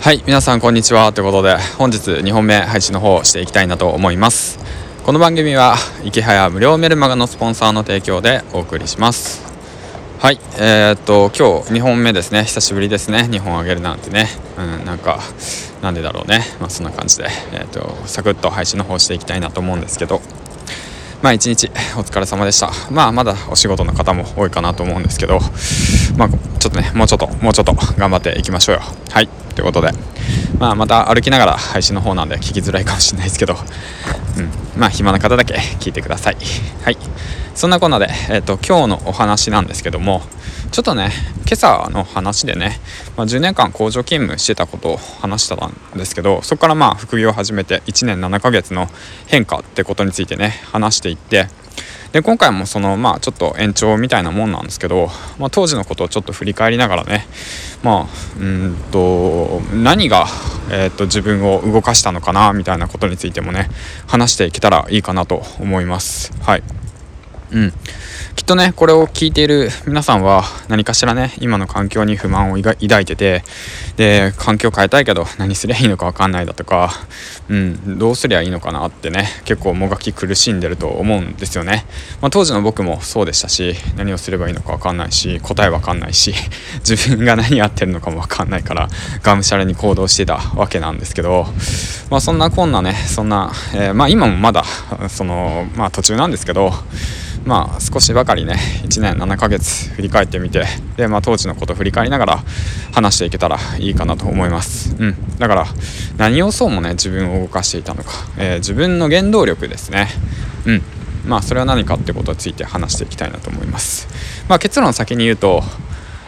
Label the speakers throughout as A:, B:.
A: はい皆さんこんにちは。ということで本日2本目配信の方をしていきたいなと思います。この番組は池早無料メルマガのスポンサーの提供でお送りします。はいえー、っと今日2本目ですね。久しぶりですね。2本あげるなんてね。うんなんかなんでだろうね。まあそんな感じでえー、っとサクッと配信の方していきたいなと思うんですけど。まあ一日お疲れ様でした。まあまだお仕事の方も多いかなと思うんですけど、まあちょっとね、もうちょっと、もうちょっと頑張っていきましょうよ。はい。ということで、まあまた歩きながら配信の方なんで聞きづらいかもしれないですけど、うん。まあ暇な方だけ聞いてください。はい。そんなこんなで、えっ、ー、と、今日のお話なんですけども、ちょっとね、今朝の話でね、まあ、10年間工場勤務してたことを話してたんですけどそこからまあ副業を始めて1年7ヶ月の変化ってことについてね話していってで今回もそのまあちょっと延長みたいなもんなんですけど、まあ、当時のことをちょっと振り返りながらねまあうんと何が、えー、と自分を動かしたのかなみたいなことについてもね話していけたらいいかなと思います。はい。うん。とねこれを聞いている皆さんは何かしらね今の環境に不満を抱いててで環境変えたいけど何すりゃいいのか分かんないだとか、うん、どうすりゃいいのかなってね結構もがき苦しんでると思うんですよね、まあ、当時の僕もそうでしたし何をすればいいのか分かんないし答え分かんないし 自分が何やってるのかも分かんないからがむしゃらに行動してたわけなんですけど、まあ、そんなこんなねそんな、えー、まあ今もまだそのまあ途中なんですけどまあ少しばかりね1年7ヶ月振り返ってみてで、まあ、当時のこと振り返りながら話していけたらいいかなと思います、うん、だから何をそうもね自分を動かしていたのか、えー、自分の原動力ですね。うん。まあそれは何かってことについて話していきたいなと思います。まあ結論先に言うと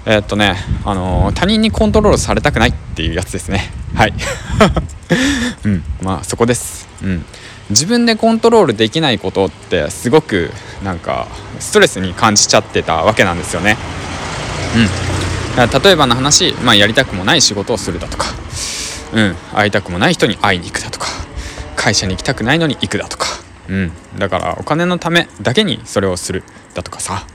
A: えー、っとね、あのー、他人にコントロールされたくないっていうやつですね。はい。うん。まあそこです。うん。自分でコントロールできないことってすごくなんかストレスに感じちゃってたわけなんですよね。うん、例えばの話、まあ、やりたくもない仕事をするだとか、うん、会いたくもない人に会いに行くだとか。会社に行きたくないのに行くだとか、うん、だからお金のためだけにそれをするだとかさ、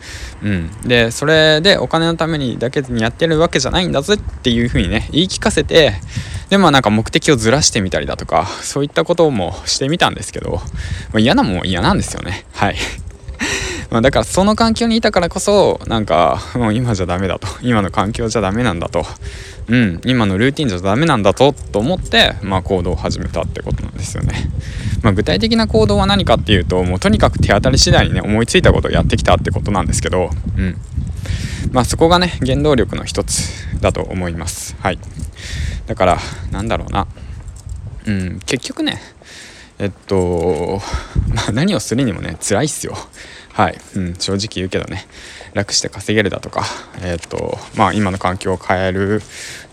A: うん、でそれでお金のためにだけにやってるわけじゃないんだぜっていうふうにね言い聞かせてでまあなんか目的をずらしてみたりだとかそういったこともしてみたんですけど、まあ、嫌なもん嫌なんですよね。はい。まあだからその環境にいたからこそなんかもう今じゃダメだと。今の環境じゃダメなんだと。うん。今のルーティンじゃダメなんだとと思ってまあ行動を始めたってことなんですよね。まあ具体的な行動は何かっていうともうとにかく手当たり次第にね思いついたことをやってきたってことなんですけどうん。まあそこがね原動力の一つだと思います。はい。だからなんだろうな。うん結局ねえっと、まあ、何をするにもね辛いっすよ。はい、うん、正直言うけどね。楽して稼げるだとか、えっとまあ、今の環境を変える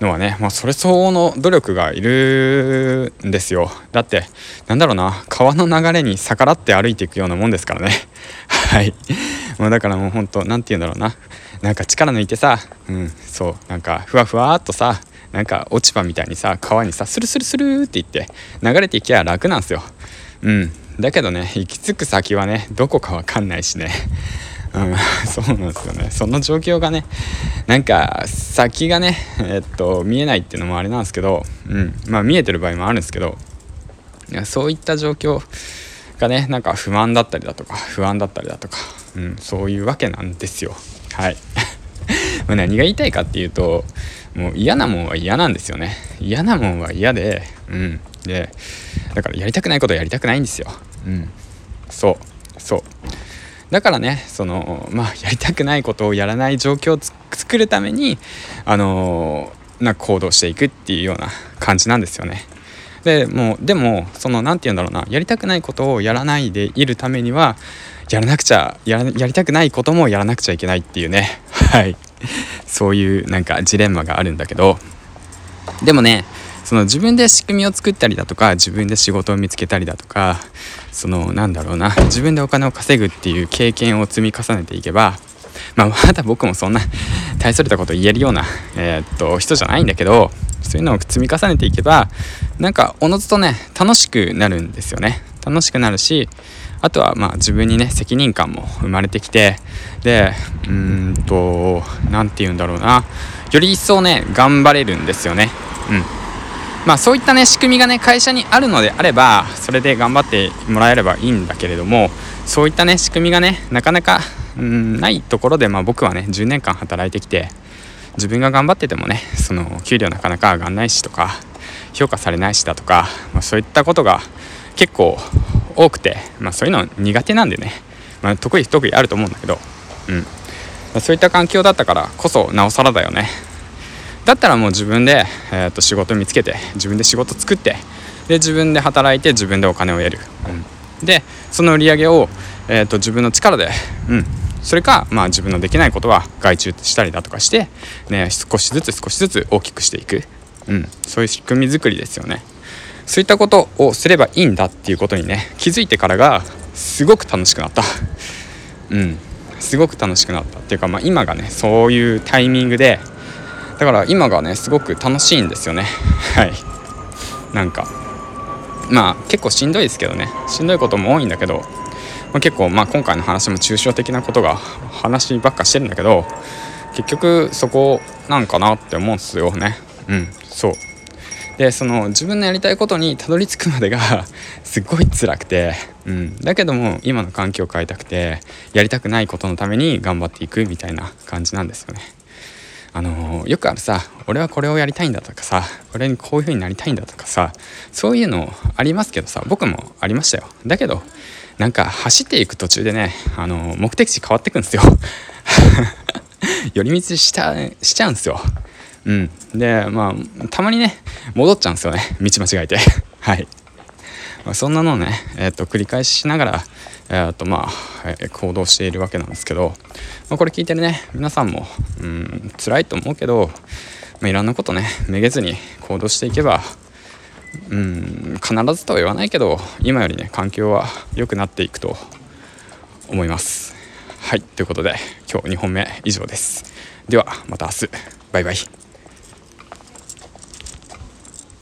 A: のはね、まあ、それ相応の努力がいるんですよ。だってなんだろうな。川の流れに逆らって歩いていくようなもんですからね。はい。もうだからもうほんと何て言うんだろうな。なんか力抜いてさ、うん、そうなんかふわふわっとさなんか落ち葉みたいにさ川にさスルスルスルって言って流れていきゃ楽なんですよ。うんだけどね行き着く先はねどこか分かんないしね。うんそうなんですよね。その状況がねなんか先がねえっと見えないっていうのもあれなんですけどうんまあ見えてる場合もあるんですけどいやそういった状況がねなんか不満だったりだとか不安だったりだとか、うん、そういうわけなんですよ。はい。ま何が言いたいかっていうともう嫌なもんは嫌なんですよね。嫌なもんは嫌でうん。でだからやりたくないことはやりたくないんですよ。うん。そう。そう。だからねそのまあやりたくないことをやらない状況を作るためにあのー、な行動していくっていうような感じなんですよね。でもうでもその何て言うんだろうな。やりたくないことをやらないでいるためにはやらなくちゃやりたくないこともやらなくちゃいけないっていうね。はい。そういうなんかジレンマがあるんだけど。でもねその自分で仕組みを作ったりだとか自分で仕事を見つけたりだとかそのなんだろうな。自分でお金を稼ぐっていう経験を積み重ねていけばまあまだ僕もそんな大それたこと言えるような、えー、っと人じゃないんだけどそういうのを積み重ねていけばなんかおのずとね楽しくなるんですよね。楽しくなるしあとはまあ自分にね責任感も生まれてきてでうんと何て言うんだろうな。より一層ね頑張れるんですよね。うん。まあそういったね仕組みがね会社にあるのであればそれで頑張ってもらえればいいんだけれどもそういったね仕組みがねなかなかうんないところで、まあ、僕はね10年間働いてきて自分が頑張っててもねその給料なかなか上がんないしとか評価されないしだとか、まあ、そういったことが結構多くて、まあ、そういうの苦手なんでね、まあ、得意不得意あると思うんだけど、うん。まあ、そういった環境だったからこそなおさらだよね。だったらもう自分で、えー、と仕事見つけて自分で仕事作ってで自分で働いて自分でお金を得る、うん、でその売り上げを、えー、と自分の力で、うん、それか、まあ、自分のできないことは外注したりだとかして、ね、少しずつ少しずつ大きくしていく、うん、そういう仕組み作りですよね。そういったことをすればいいんだっていうことにね気づいてからがすごく楽しくなった。うん。すごく楽しくなったっていうか、まあ、今がねそういうタイミングでだから今がねすごく楽しいんですよね。はい。なんか。まあ結構しんどいですけどね。しんどいことも多いんだけどまあ、結構、まあ、今回の話も抽象的なことが話ばっかしてるんだけど結局そこなんかなって思うんですよね。うんそう。でその自分のやりたいことにたどり着くまでが すっごい辛くて、うん、だけども今の環境を変えたくてやりたくないことのために頑張っていくみたいな感じなんですよね。あのー、よくあるさ俺はこれをやりたいんだとかさ俺にこういう風になりたいんだとかさそういうのありますけどさ僕もありましたよ。だけどなんか走っていく途中でね、あの目的地変わってくんですよ 寄り道したしちゃうんですよ。うん。で、まあ、たまにね、戻っちゃうんですよね。道間違えて。はい。まあ、そんなのをね、えっ、と、繰り返ししながら、えっ、と、まあ、えー、行動しているわけなんですけど、まあ、これ聞いてるね、皆さんも、うん、辛いと思うけど、まあ、いろんなことね、めげずに行動していけば、うん必ずとは言わないけど今よりね環境は良くなっていくと思います。はいということで今日2本目以上です。ではまた明日。バイバイ。